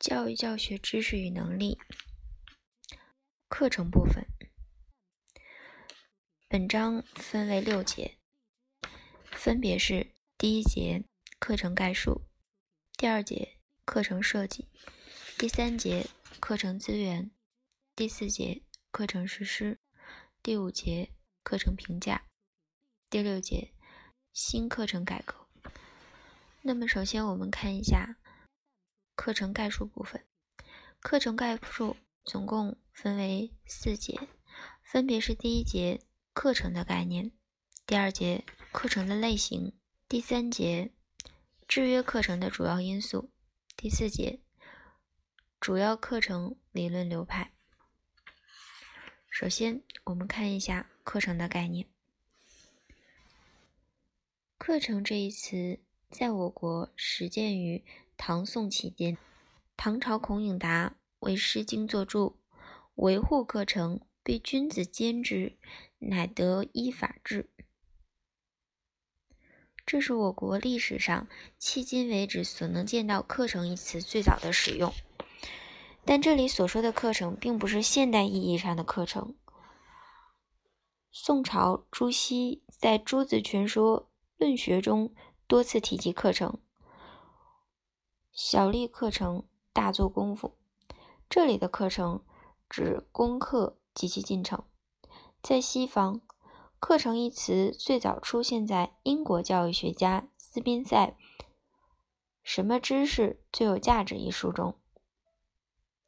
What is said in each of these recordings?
教育教学知识与能力课程部分，本章分为六节，分别是第一节课程概述，第二节课程设计，第三节课程资源，第四节课程实施，第五节课程评价，第六节新课程改革。那么，首先我们看一下课程概述部分。课程概述总共分为四节，分别是第一节课程的概念，第二节课程的类型，第三节制约课程的主要因素，第四节主要课程理论流派。首先，我们看一下课程的概念。课程这一词。在我国始建于唐宋期间，唐朝孔颖达为《诗经》作注，维护课程，必君子监之，乃得依法治。这是我国历史上迄今为止所能见到“课程”一词最早的使用。但这里所说的课程，并不是现代意义上的课程。宋朝朱熹在《朱子全说论学》中。多次提及课程，小立课程，大做功夫。这里的课程指功课及其进程。在西方，课程一词最早出现在英国教育学家斯宾塞《什么知识最有价值》一书中。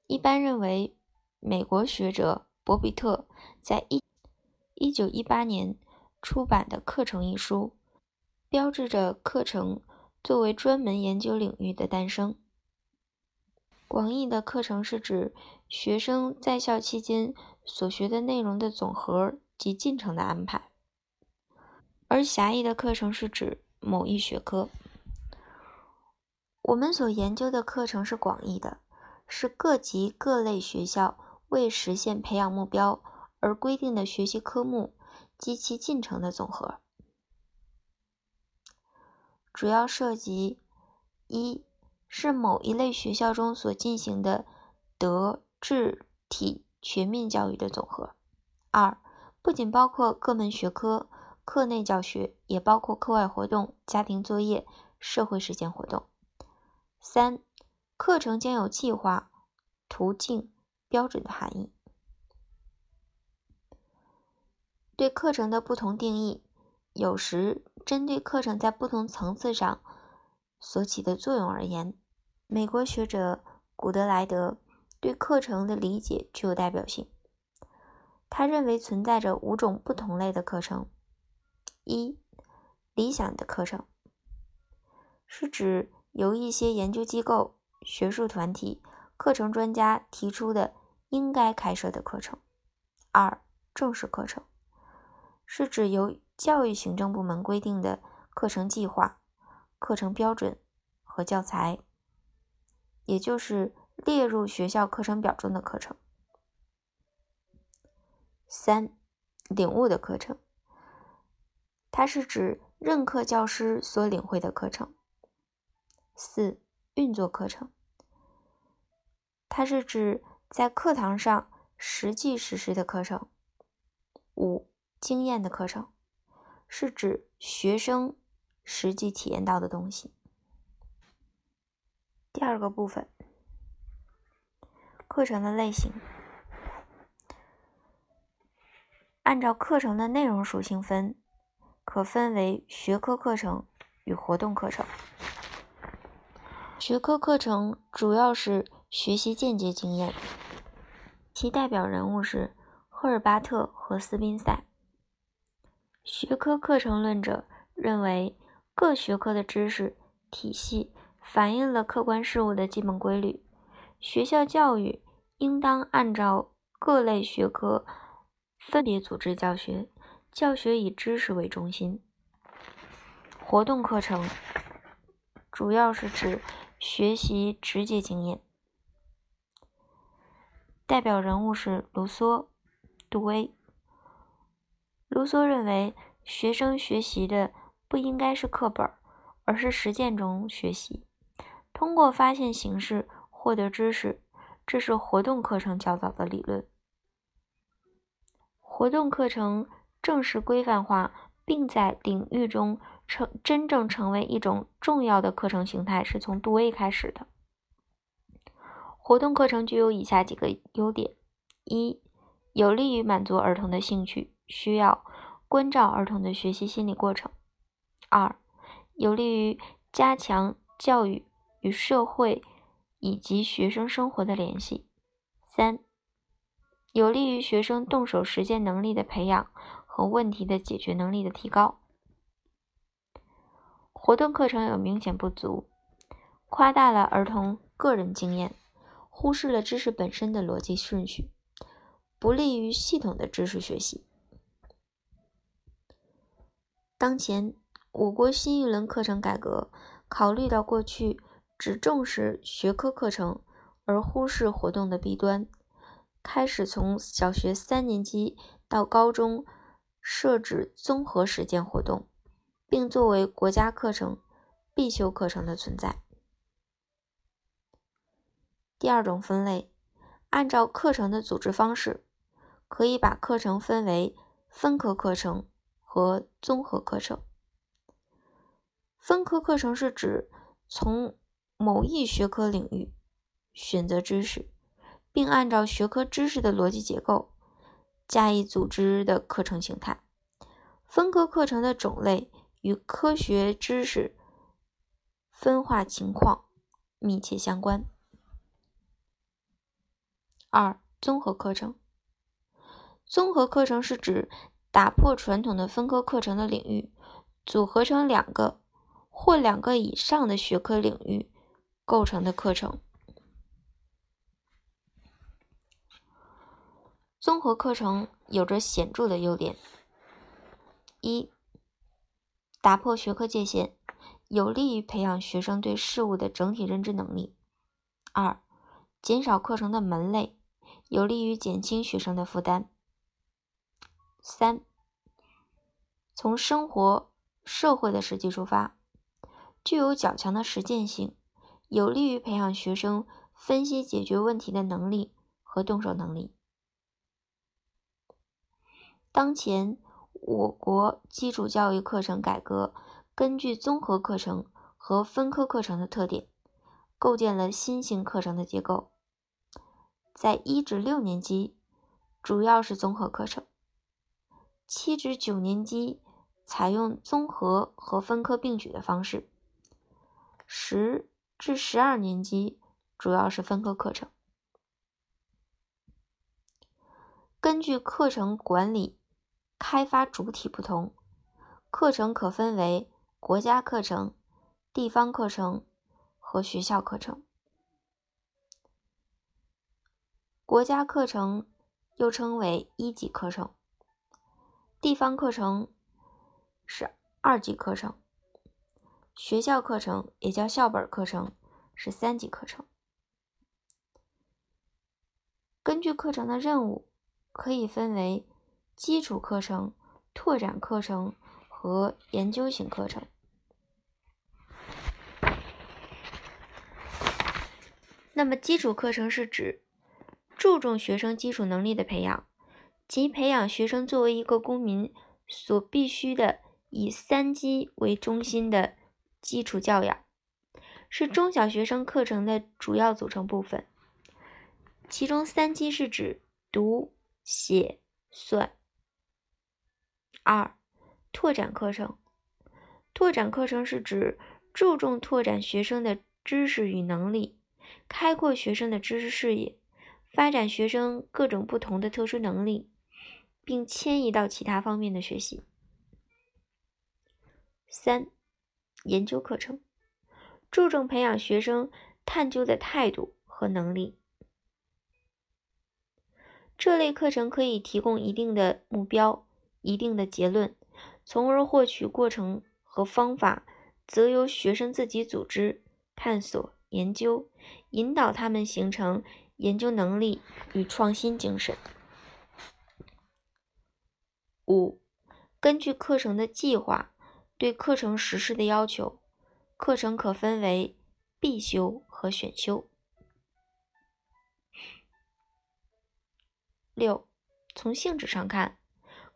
一般认为，美国学者博比特在一一九一八年出版的《课程》一书。标志着课程作为专门研究领域的诞生。广义的课程是指学生在校期间所学的内容的总和及进程的安排，而狭义的课程是指某一学科。我们所研究的课程是广义的，是各级各类学校为实现培养目标而规定的学习科目及其进程的总和。主要涉及：一是某一类学校中所进行的德智体全面教育的总和；二不仅包括各门学科、课内教学，也包括课外活动、家庭作业、社会实践活动；三课程将有计划、途径、标准的含义。对课程的不同定义。有时，针对课程在不同层次上所起的作用而言，美国学者古德莱德对课程的理解具有代表性。他认为存在着五种不同类的课程：一、理想的课程，是指由一些研究机构、学术团体、课程专家提出的应该开设的课程；二、正式课程，是指由教育行政部门规定的课程计划、课程标准和教材，也就是列入学校课程表中的课程。三、领悟的课程，它是指任课教师所领会的课程。四、运作课程，它是指在课堂上实际实施的课程。五、经验的课程。是指学生实际体验到的东西。第二个部分，课程的类型，按照课程的内容属性分，可分为学科课程与活动课程。学科课程主要是学习间接经验，其代表人物是赫尔巴特和斯宾塞。学科课程论者认为，各学科的知识体系反映了客观事物的基本规律。学校教育应当按照各类学科分别组织教学，教学以知识为中心。活动课程主要是指学习直接经验，代表人物是卢梭、杜威。卢梭认为，学生学习的不应该是课本，而是实践中学习，通过发现形式获得知识，这是活动课程较早的理论。活动课程正式规范化，并在领域中成真正成为一种重要的课程形态，是从杜威开始的。活动课程具有以下几个优点：一、有利于满足儿童的兴趣需要，关照儿童的学习心理过程；二、有利于加强教育与社会以及学生生活的联系；三、有利于学生动手实践能力的培养和问题的解决能力的提高。活动课程有明显不足，夸大了儿童个人经验，忽视了知识本身的逻辑顺序，不利于系统的知识学习。当前，我国新一轮课程改革考虑到过去只重视学科课程而忽视活动的弊端。开始从小学三年级到高中设置综合实践活动，并作为国家课程必修课程的存在。第二种分类，按照课程的组织方式，可以把课程分为分科课程和综合课程。分科课程是指从某一学科领域选择知识。并按照学科知识的逻辑结构加以组织的课程形态。分科课程的种类与科学知识分化情况密切相关。二、综合课程。综合课程是指打破传统的分科课程的领域，组合成两个或两个以上的学科领域构成的课程。综合课程有着显著的优点：一、打破学科界限，有利于培养学生对事物的整体认知能力；二、减少课程的门类，有利于减轻学生的负担；三、从生活、社会的实际出发，具有较强的实践性，有利于培养学生分析解决问题的能力和动手能力。当前，我国基础教育课程改革根据综合课程和分科课程的特点，构建了新型课程的结构。在一至六年级，主要是综合课程；七至九年级采用综合和分科并举的方式；十至十二年级主要是分科课程。根据课程管理。开发主体不同，课程可分为国家课程、地方课程和学校课程。国家课程又称为一级课程，地方课程是二级课程，学校课程也叫校本课程是三级课程。根据课程的任务，可以分为。基础课程、拓展课程和研究型课程。那么，基础课程是指注重学生基础能力的培养，即培养学生作为一个公民所必须的以三基为中心的基础教养，是中小学生课程的主要组成部分。其中，三基是指读、写、算。二、拓展课程。拓展课程是指注重拓展学生的知识与能力，开阔学生的知识视野，发展学生各种不同的特殊能力，并迁移到其他方面的学习。三、研究课程，注重培养学生探究的态度和能力。这类课程可以提供一定的目标。一定的结论，从而获取过程和方法，则由学生自己组织、探索、研究，引导他们形成研究能力与创新精神。五根据课程的计划对课程实施的要求课程可分为必修和选修。六从性质上看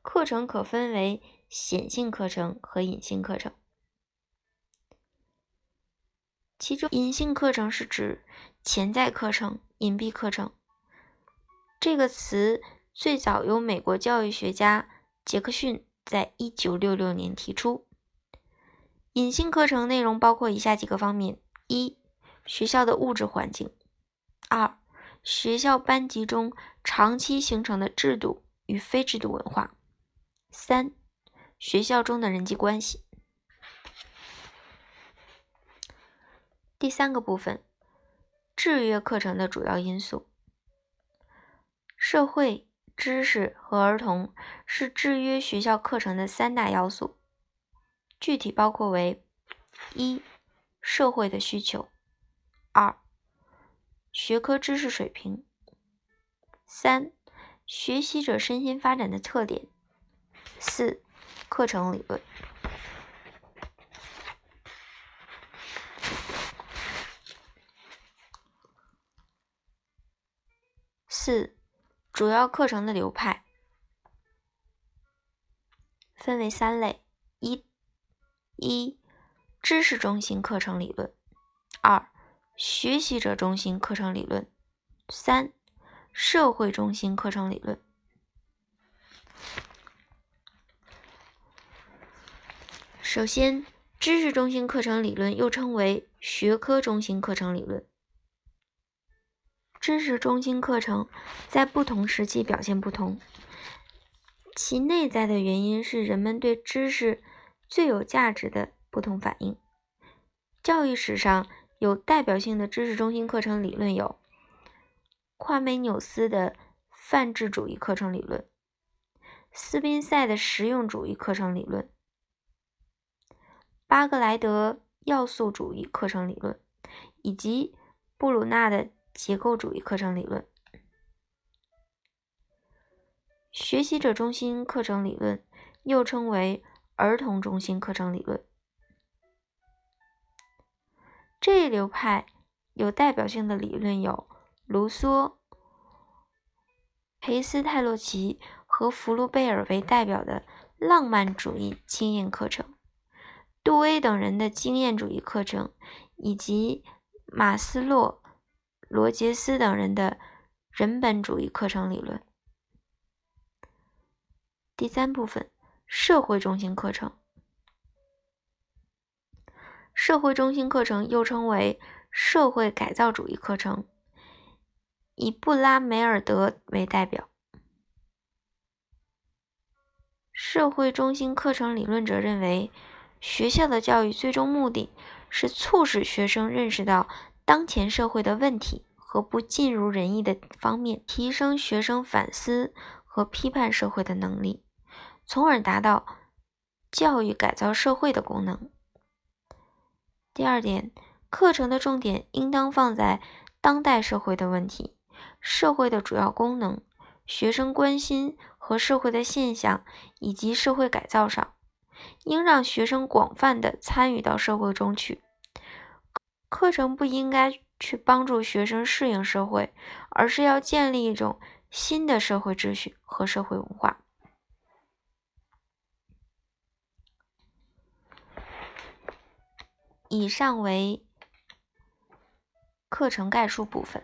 课程可分为显性课程和隐性课程。其中隐性课程是指潜在课程隐蔽课程。这个词最早由美国教育学家杰克逊在一九六六年提出。隐性课程内容包括以下几个方面：一、学校的物质环境；二、学校班级中长期形成的制度与非制度文化；三、学校中的人际关系。第三个部分，制约课程的主要因素。社会、知识和儿童是制约学校课程的三大要素，具体包括为：一、社会的需求；二、学科知识水平；三、学习者身心发展的特点；四、课程理论。四。主要课程的流派分为三类：一、一知识中心课程理论；二、学习者中心课程理论；三、社会中心课程理论。首先，知识中心课程理论又称为学科中心课程理论。知识中心课程在不同时期表现不同，其内在的原因是人们对知识最有价值的不同反应。教育史上有代表性的知识中心课程理论有：夸美纽斯的泛智主义课程理论、斯宾塞的实用主义课程理论、巴格莱德要素主义课程理论，以及布鲁纳的。结构主义课程理论、学习者中心课程理论，又称为儿童中心课程理论。这一流派有代表性的理论有卢梭、裴斯泰洛奇和福禄贝尔为代表的浪漫主义经验课程，杜威等人的经验主义课程，以及马斯洛。罗杰斯等人的人本主义课程理论。第三部分，社会中心课程。社会中心课程又称为社会改造主义课程，以布拉梅尔德为代表。社会中心课程理论者认为，学校的教育最终目的是促使学生认识到。当前社会的问题和不尽如人意的方面，提升学生反思和批判社会的能力，从而达到教育改造社会的功能。第二点，课程的重点应当放在当代社会的问题、社会的主要功能、学生关心和社会的现象以及社会改造上，应让学生广泛的参与到社会中去。课程不应该去帮助学生适应社会，而是要建立一种新的社会秩序和社会文化。以上为课程概述部分。